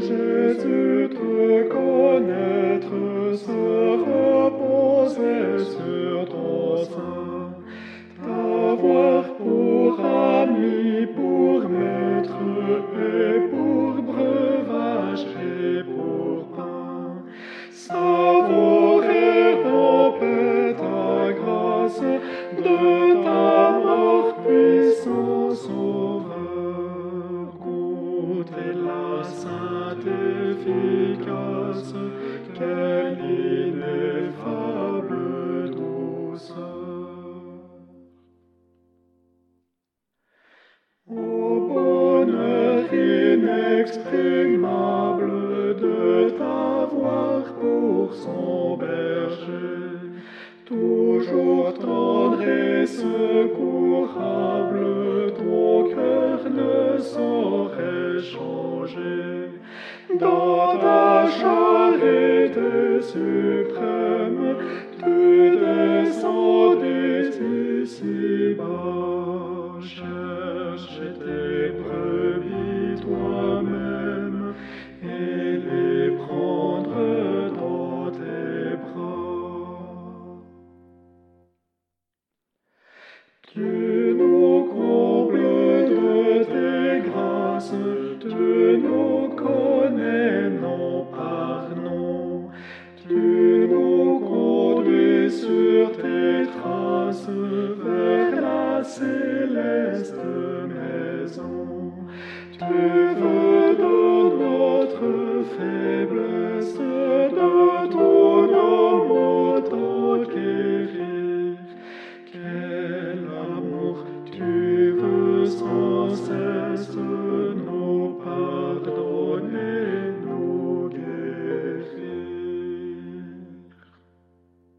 su te connaître, se reposer sur ton sein, t'avoir pour ami, pour maître et pour breuvage et pour pain, savourer en paix ta grâce de ta quelle ineffable douceur. Ô bonheur inexprimable de t'avoir pour son berger, toujours tendre et secourable, Dans ta charité suprême, tu descendis ici-bas, chercher tes brebis toi-même et les prendre dans tes bras. Tu des traces vers la céleste maison. Tu veux de notre faiblesse, de ton amour t'enquérir. Quel amour tu veux sans cesse.